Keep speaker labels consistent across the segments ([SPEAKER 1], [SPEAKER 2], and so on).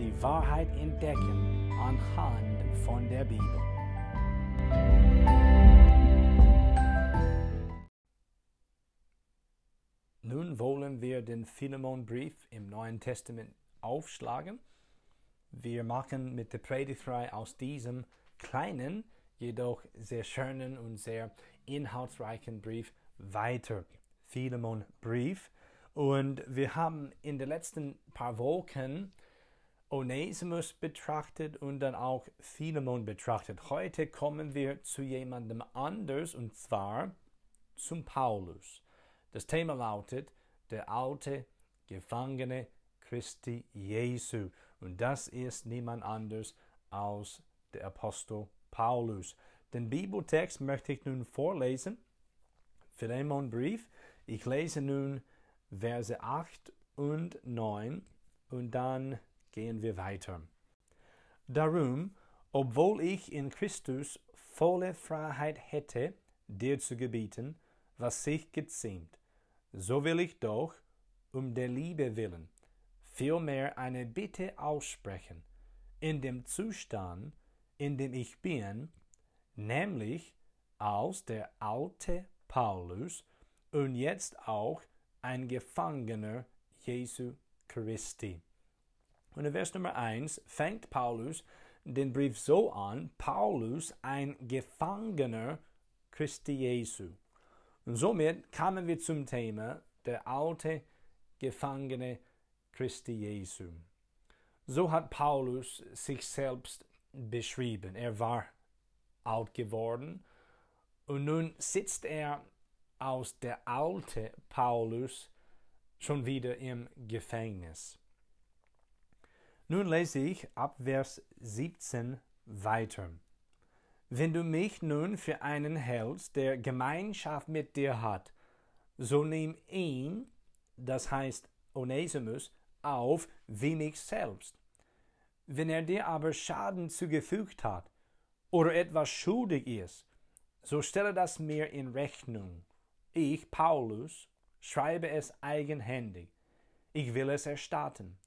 [SPEAKER 1] die Wahrheit entdecken anhand von der Bibel. Nun wollen wir den Philemonbrief im Neuen Testament aufschlagen. Wir machen mit der Predigtreihe aus diesem kleinen, jedoch sehr schönen und sehr inhaltsreichen Brief weiter. Philemon-Brief. Und wir haben in den letzten paar Wochen Onesimus betrachtet und dann auch Philemon betrachtet. Heute kommen wir zu jemandem anders und zwar zum Paulus. Das Thema lautet der alte Gefangene Christi Jesu. Und das ist niemand anders als der Apostel Paulus. Den Bibeltext möchte ich nun vorlesen. Philemon Brief. Ich lese nun Verse 8 und 9 und dann gehen wir weiter. Darum, obwohl ich in Christus volle Freiheit hätte, dir zu gebieten, was sich geziemt, so will ich doch, um der Liebe willen, vielmehr eine Bitte aussprechen, in dem Zustand, in dem ich bin, nämlich als der alte Paulus und jetzt auch ein Gefangener Jesu Christi. Und in Vers Nummer 1 fängt Paulus den Brief so an, Paulus ein Gefangener Christi Jesu. Und somit kamen wir zum Thema der alte Gefangene Christi Jesu. So hat Paulus sich selbst beschrieben. Er war alt geworden und nun sitzt er aus der alte Paulus schon wieder im Gefängnis. Nun lese ich ab Vers 17 weiter. Wenn du mich nun für einen hältst, der Gemeinschaft mit dir hat, so nimm ihn, das heißt Onesimus, auf wie mich selbst. Wenn er dir aber Schaden zugefügt hat oder etwas schuldig ist, so stelle das mir in Rechnung. Ich, Paulus, schreibe es eigenhändig. Ich will es erstatten.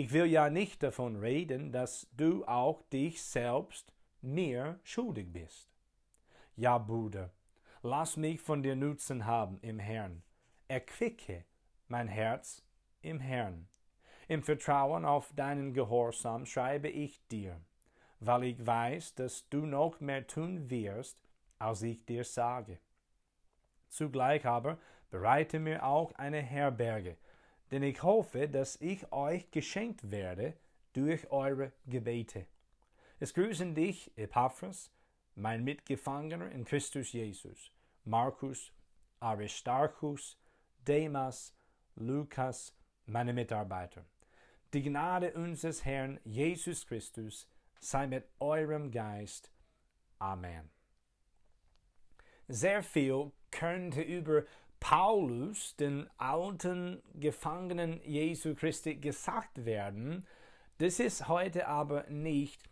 [SPEAKER 1] Ich will ja nicht davon reden, dass du auch dich selbst mir schuldig bist. Ja, Bruder, lass mich von dir Nutzen haben im Herrn. Erquicke mein Herz im Herrn. Im Vertrauen auf deinen Gehorsam schreibe ich dir, weil ich weiß, dass du noch mehr tun wirst, als ich dir sage. Zugleich aber bereite mir auch eine Herberge, denn ich hoffe, dass ich euch geschenkt werde durch eure Gebete. Es grüßen dich, Epaphras, mein Mitgefangener in Christus Jesus, Markus, Aristarchus, Demas, Lukas, meine Mitarbeiter. Die Gnade unseres Herrn Jesus Christus sei mit eurem Geist. Amen. Sehr viel könnte über Paulus, den alten Gefangenen Jesu Christi, gesagt werden. Das ist heute aber nicht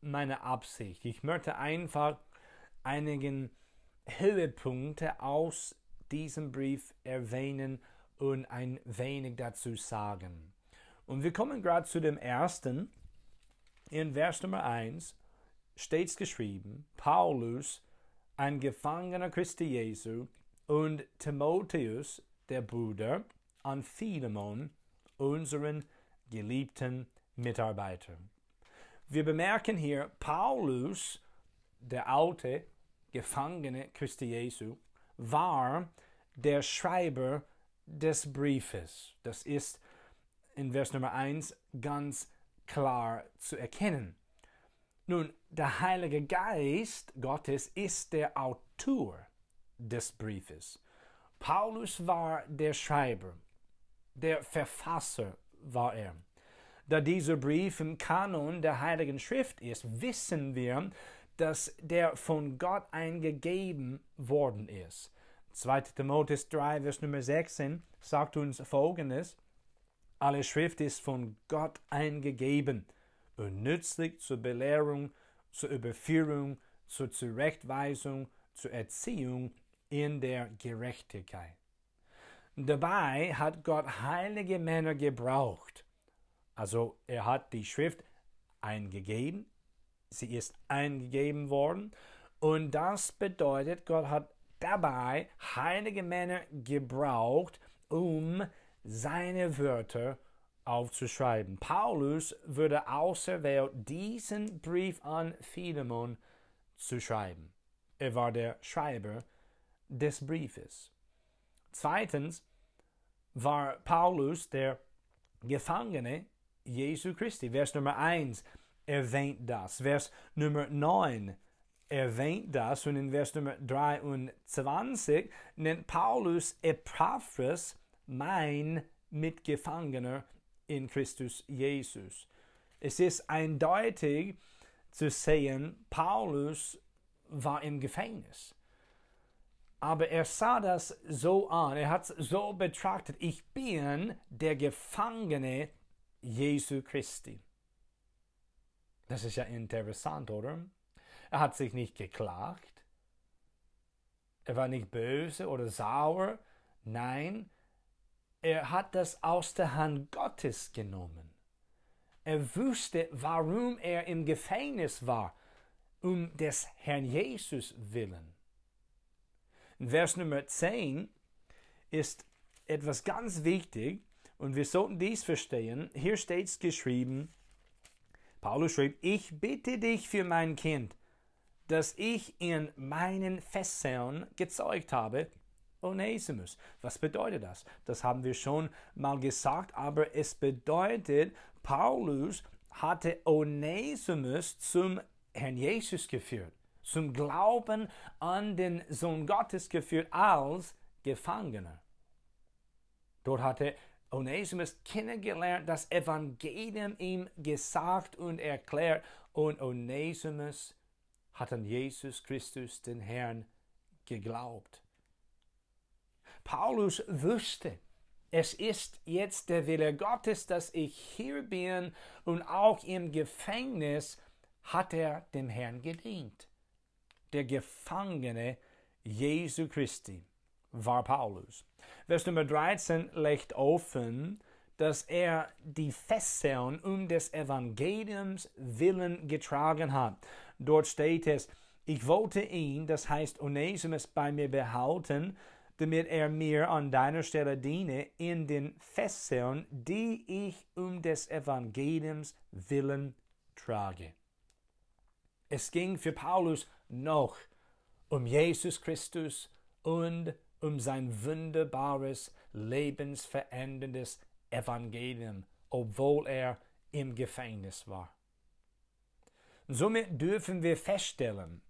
[SPEAKER 1] meine Absicht. Ich möchte einfach einigen Höhepunkte aus diesem Brief erwähnen und ein wenig dazu sagen. Und wir kommen gerade zu dem ersten. In Vers Nummer 1 steht geschrieben, Paulus, ein Gefangener Christi Jesu, und Timotheus, der Bruder, an Philemon, unseren geliebten Mitarbeiter. Wir bemerken hier, Paulus, der alte Gefangene Christi Jesu, war der Schreiber des Briefes. Das ist in Vers Nummer 1 ganz klar zu erkennen. Nun, der Heilige Geist Gottes ist der Autor des Briefes. Paulus war der Schreiber, der Verfasser war er. Da dieser Brief im Kanon der Heiligen Schrift ist, wissen wir, dass der von Gott eingegeben worden ist. 2. Timotheus 3, Vers Nummer 16 sagt uns folgendes: Alle Schrift ist von Gott eingegeben und nützlich zur Belehrung, zur Überführung, zur Zurechtweisung, zur Erziehung in der Gerechtigkeit. Dabei hat Gott heilige Männer gebraucht. Also er hat die Schrift eingegeben, sie ist eingegeben worden und das bedeutet, Gott hat dabei heilige Männer gebraucht, um seine Wörter aufzuschreiben. Paulus würde auserwählt, diesen Brief an Philemon zu schreiben. Er war der Schreiber des Briefes. Zweitens war Paulus der Gefangene Jesu Christi. Vers Nummer 1 erwähnt das. Vers Nummer 9 erwähnt das und in Vers Nummer 23 nennt Paulus Epaphras mein Mitgefangener in Christus Jesus. Es ist eindeutig zu sehen, Paulus war im Gefängnis. Aber er sah das so an, er hat es so betrachtet, ich bin der Gefangene Jesu Christi. Das ist ja interessant, oder? Er hat sich nicht geklagt, er war nicht böse oder sauer, nein, er hat das aus der Hand Gottes genommen. Er wusste, warum er im Gefängnis war, um des Herrn Jesus willen. In Vers Nummer 10 ist etwas ganz wichtig und wir sollten dies verstehen. Hier steht es geschrieben, Paulus schrieb, ich bitte dich für mein Kind, das ich in meinen Fesseln gezeugt habe, Onesimus. Was bedeutet das? Das haben wir schon mal gesagt, aber es bedeutet, Paulus hatte Onesimus zum Herrn Jesus geführt zum Glauben an den Sohn Gottes geführt als Gefangener. Dort hatte Onesimus kennengelernt, das Evangelium ihm gesagt und erklärt und Onesimus hat an Jesus Christus, den Herrn, geglaubt. Paulus wusste, es ist jetzt der Wille Gottes, dass ich hier bin und auch im Gefängnis hat er dem Herrn gedient der Gefangene Jesu Christi war Paulus. Vers Nummer 13 legt offen, dass er die Fesseln um des Evangeliums willen getragen hat. Dort steht es, ich wollte ihn, das heißt Onesimus, bei mir behalten, damit er mir an deiner Stelle diene in den Fesseln, die ich um des Evangeliums willen trage. Es ging für Paulus noch um Jesus Christus und um sein wunderbares, lebensveränderndes Evangelium, obwohl er im Gefängnis war. Somit dürfen wir feststellen,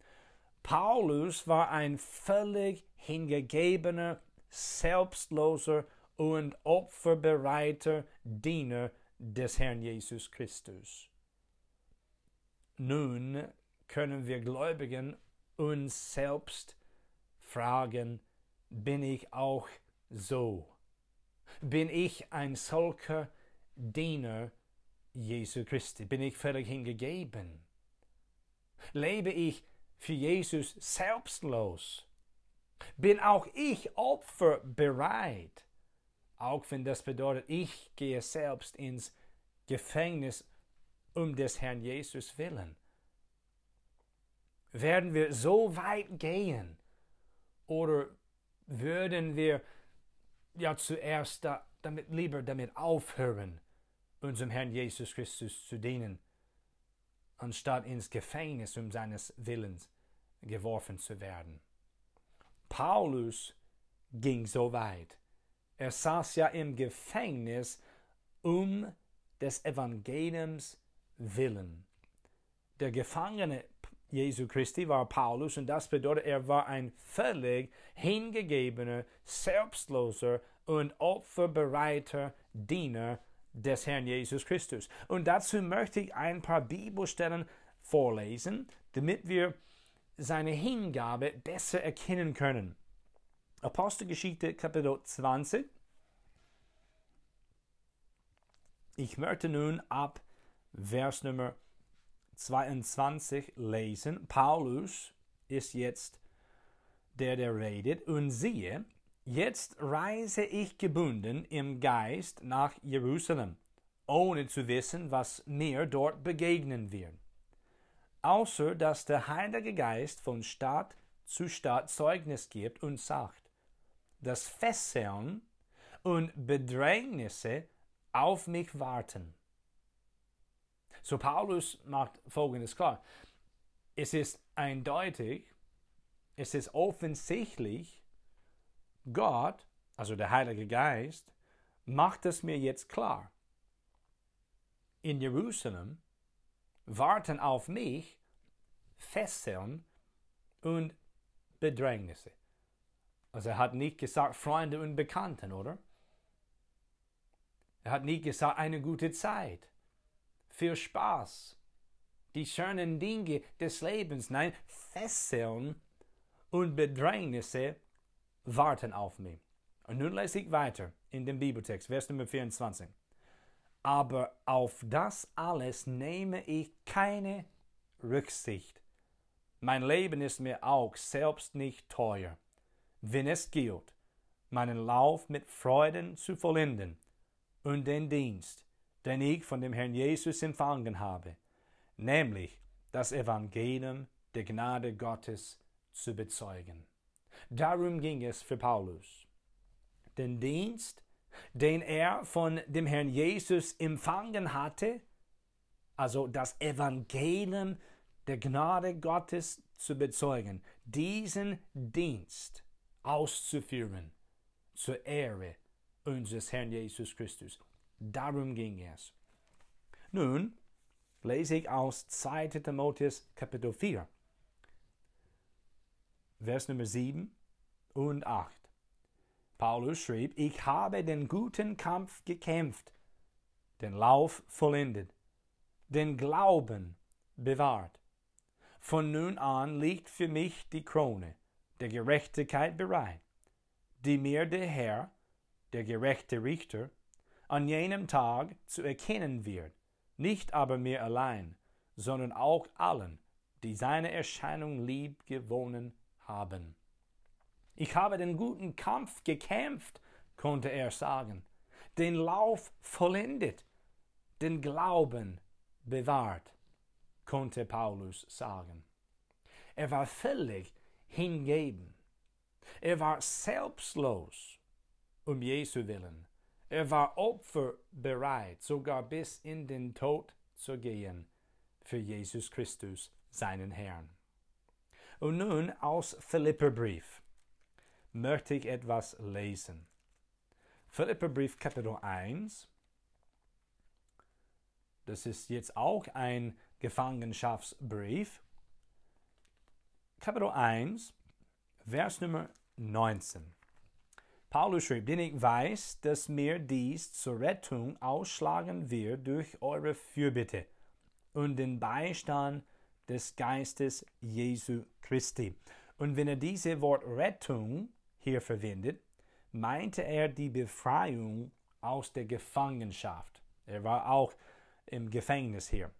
[SPEAKER 1] Paulus war ein völlig hingegebener, selbstloser und opferbereiter Diener des Herrn Jesus Christus. Nun können wir Gläubigen uns selbst fragen, bin ich auch so? Bin ich ein solcher Diener Jesu Christi? Bin ich völlig hingegeben? Lebe ich für Jesus selbstlos? Bin auch ich opferbereit? Auch wenn das bedeutet, ich gehe selbst ins Gefängnis um des Herrn Jesus willen werden wir so weit gehen? Oder würden wir ja zuerst da, damit lieber damit aufhören, unserem Herrn Jesus Christus zu dienen, anstatt ins Gefängnis um seines Willens geworfen zu werden? Paulus ging so weit. Er saß ja im Gefängnis um des Evangeliums willen. Der Gefangene Jesu Christi war Paulus und das bedeutet, er war ein völlig hingegebener, selbstloser und opferbereiter Diener des Herrn Jesus Christus. Und dazu möchte ich ein paar Bibelstellen vorlesen, damit wir seine Hingabe besser erkennen können. Apostelgeschichte Kapitel 20. Ich möchte nun ab Vers Nummer 22 lesen. Paulus ist jetzt der, der redet. Und siehe, jetzt reise ich gebunden im Geist nach Jerusalem, ohne zu wissen, was mir dort begegnen wird. Außer dass der Heilige Geist von Stadt zu Stadt Zeugnis gibt und sagt, dass Fesseln und Bedrängnisse auf mich warten. So Paulus macht folgendes klar. Es ist eindeutig, es ist offensichtlich, Gott, also der Heilige Geist, macht es mir jetzt klar. In Jerusalem warten auf mich Fesseln und Bedrängnisse. Also er hat nicht gesagt Freunde und Bekannten, oder? Er hat nicht gesagt eine gute Zeit, viel Spaß, die schönen Dinge des Lebens. Nein, Fesseln und Bedrängnisse warten auf mich. Und nun lese ich weiter in dem Bibeltext, Vers Nummer 24. Aber auf das alles nehme ich keine Rücksicht. Mein Leben ist mir auch selbst nicht teuer, wenn es gilt, meinen Lauf mit Freuden zu vollenden und den Dienst, den ich von dem Herrn Jesus empfangen habe, nämlich das Evangelium der Gnade Gottes zu bezeugen. Darum ging es für Paulus. Den Dienst, den er von dem Herrn Jesus empfangen hatte, also das Evangelium der Gnade Gottes zu bezeugen, diesen Dienst auszuführen zur Ehre unseres Herrn Jesus Christus. Darum ging es. Nun lese ich aus 2. Timotheus Kapitel 4. Vers Nummer 7 und 8. Paulus schrieb, ich habe den guten Kampf gekämpft, den Lauf vollendet, den Glauben bewahrt. Von nun an liegt für mich die Krone der Gerechtigkeit bereit, die mir der Herr, der gerechte Richter, an jenem Tag zu erkennen wird, nicht aber mir allein, sondern auch allen, die seine Erscheinung lieb gewonnen haben. Ich habe den guten Kampf gekämpft, konnte er sagen, den Lauf vollendet, den Glauben bewahrt, konnte Paulus sagen. Er war völlig hingeben. Er war selbstlos um Jesu willen. Er war opferbereit, sogar bis in den Tod zu gehen für Jesus Christus, seinen Herrn. Und nun aus Philipperbrief möchte ich etwas lesen. Philipperbrief Kapitel 1. Das ist jetzt auch ein Gefangenschaftsbrief. Kapitel 1, Vers Nummer 19. Paulus schrieb, denn ich weiß, dass mir dies zur Rettung ausschlagen wird durch eure Fürbitte und den Beistand des Geistes Jesu Christi. Und wenn er diese Wort Rettung hier verwendet, meinte er die Befreiung aus der Gefangenschaft. Er war auch im Gefängnis hier.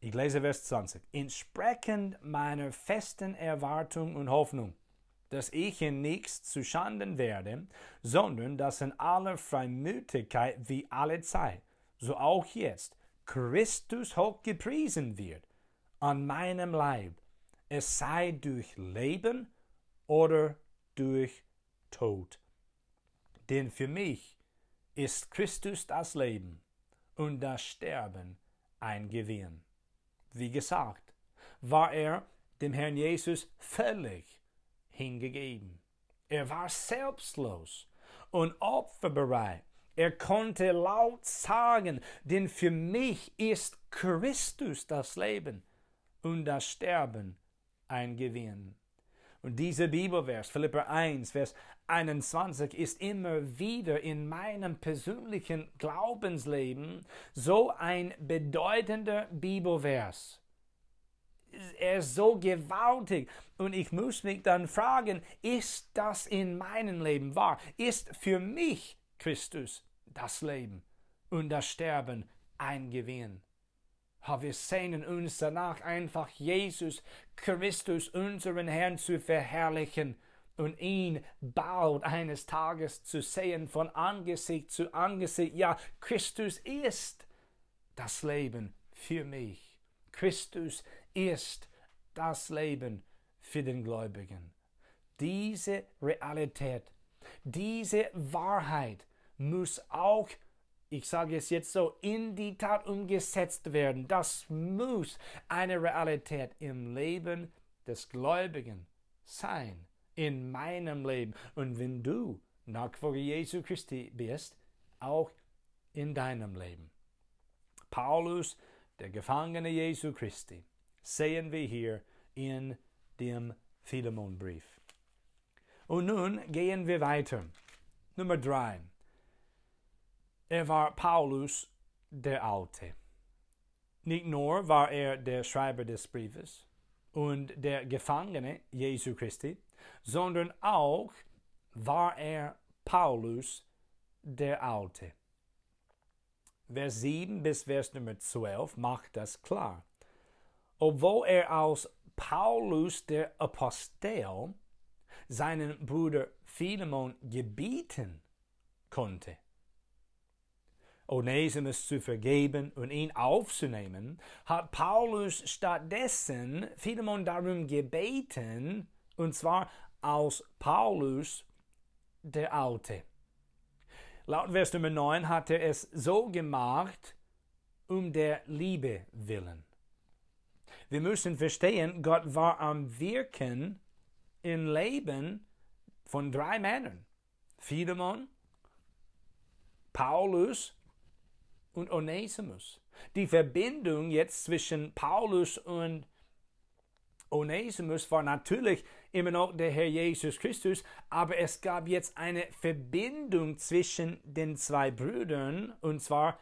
[SPEAKER 1] Ich lese Vers 20. Entsprechend meiner festen Erwartung und Hoffnung, dass ich in nichts zu Schanden werde, sondern dass in aller Freimütigkeit wie alle Zeit, so auch jetzt, Christus hoch gepriesen wird an meinem Leib, es sei durch Leben oder durch Tod. Denn für mich ist Christus das Leben und das Sterben ein Gewinn. Wie gesagt, war er dem Herrn Jesus völlig hingegeben. Er war selbstlos und opferbereit. Er konnte laut sagen, denn für mich ist Christus das Leben und das Sterben ein Gewinn. Und dieser Bibelvers, Philipper 1, Vers 21, ist immer wieder in meinem persönlichen Glaubensleben so ein bedeutender Bibelvers. Er ist so gewaltig. Und ich muss mich dann fragen, ist das in meinem Leben wahr? Ist für mich Christus das Leben und das Sterben ein Gewinn? wir sehnen uns danach einfach Jesus Christus, unseren Herrn, zu verherrlichen und ihn bald eines Tages zu sehen von Angesicht zu Angesicht. Ja, Christus ist das Leben für mich. Christus ist das Leben für den Gläubigen. Diese Realität, diese Wahrheit muss auch ich sage es jetzt so, in die Tat umgesetzt werden. Das muss eine Realität im Leben des Gläubigen sein, in meinem Leben. Und wenn du Nachfolger Jesu Christi bist, auch in deinem Leben. Paulus, der Gefangene Jesu Christi, sehen wir hier in dem Philemonbrief. Und nun gehen wir weiter. Nummer drei. Er war Paulus der Alte. Nicht nur war er der Schreiber des Briefes und der Gefangene Jesu Christi, sondern auch war er Paulus der Alte. Vers 7 bis Vers Nummer 12 macht das klar. Obwohl er aus Paulus der Apostel seinen Bruder Philemon gebieten konnte, Onesimus zu vergeben und ihn aufzunehmen, hat Paulus stattdessen Philemon darum gebeten, und zwar aus Paulus der Alte. Laut Vers Nummer 9 hat er es so gemacht, um der Liebe willen. Wir müssen verstehen, Gott war am Wirken im Leben von drei Männern. Philemon, Paulus und Onesimus. Die Verbindung jetzt zwischen Paulus und Onesimus war natürlich immer noch der Herr Jesus Christus, aber es gab jetzt eine Verbindung zwischen den zwei Brüdern und zwar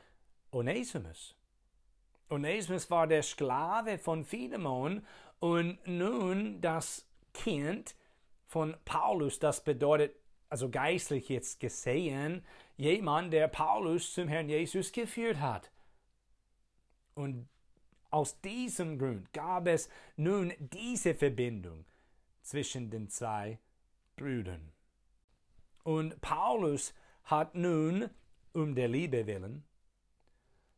[SPEAKER 1] Onesimus. Onesimus war der Sklave von Philemon und nun das Kind von Paulus. Das bedeutet, also geistlich jetzt gesehen, jemand, der Paulus zum Herrn Jesus geführt hat. Und aus diesem Grund gab es nun diese Verbindung zwischen den zwei Brüdern. Und Paulus hat nun, um der Liebe willen,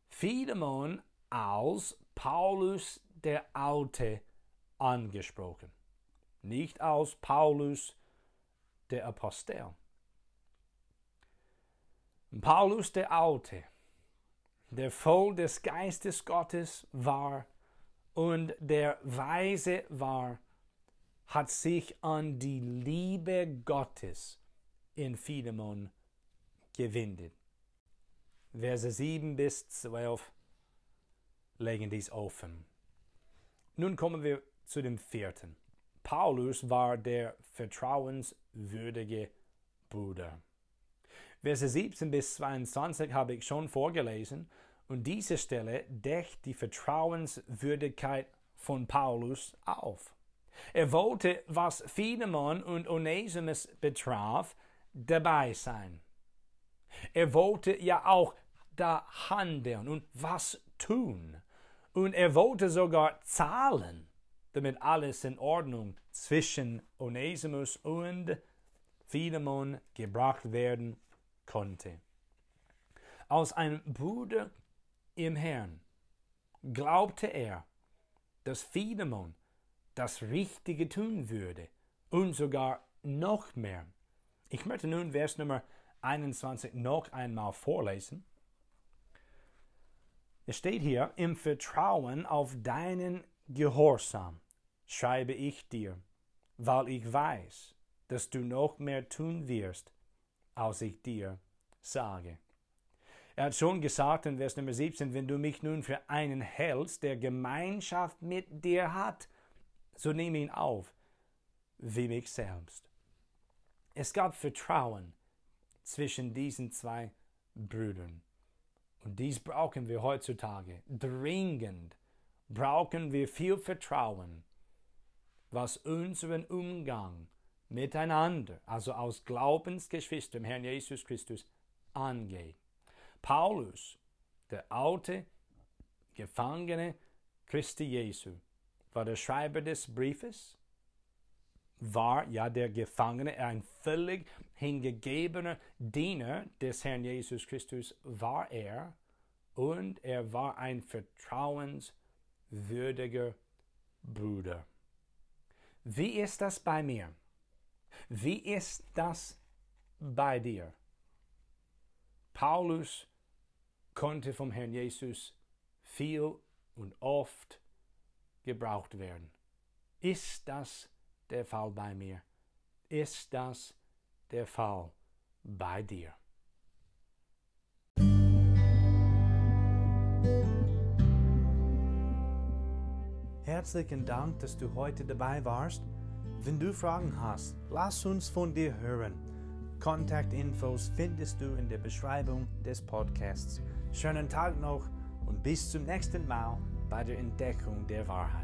[SPEAKER 1] Philemon als Paulus der Alte angesprochen, nicht als Paulus der Apostel. Paulus der Alte, der voll des Geistes Gottes war und der weise war, hat sich an die Liebe Gottes in Philemon gewendet. Verse 7 bis 12 legen dies offen. Nun kommen wir zu dem vierten. Paulus war der vertrauenswürdige Bruder. Verse 17 bis 22 habe ich schon vorgelesen und diese Stelle deckt die Vertrauenswürdigkeit von Paulus auf. Er wollte, was Philemon und Onesimus betraf, dabei sein. Er wollte ja auch da handeln und was tun. Und er wollte sogar zahlen, damit alles in Ordnung zwischen Onesimus und Philemon gebracht werden konnte. Als ein Bruder im Herrn glaubte er, dass Philemon das Richtige tun würde und sogar noch mehr. Ich möchte nun Vers Nummer 21 noch einmal vorlesen. Es steht hier, im Vertrauen auf deinen Gehorsam schreibe ich dir, weil ich weiß, dass du noch mehr tun wirst, als ich dir sage. Er hat schon gesagt in Vers Nummer 17, wenn du mich nun für einen hältst, der Gemeinschaft mit dir hat, so nehme ihn auf, wie mich selbst. Es gab Vertrauen zwischen diesen zwei Brüdern. Und dies brauchen wir heutzutage. Dringend brauchen wir viel Vertrauen, was unseren Umgang miteinander, also als Glaubensgeschwister im Herrn Jesus Christus, angeht. Paulus, der alte Gefangene Christi Jesu, war der Schreiber des Briefes, war ja der Gefangene, ein völlig hingegebener Diener des Herrn Jesus Christus war er und er war ein vertrauenswürdiger Bruder. Wie ist das bei mir? Wie ist das bei dir? Paulus konnte vom Herrn Jesus viel und oft gebraucht werden. Ist das der Fall bei mir? Ist das der Fall bei dir?
[SPEAKER 2] Herzlichen Dank, dass du heute dabei warst. Wenn du Fragen hast, lass uns von dir hören. Kontaktinfos findest du in der Beschreibung des Podcasts. Schönen Tag noch und bis zum nächsten Mal bei der Entdeckung der Wahrheit.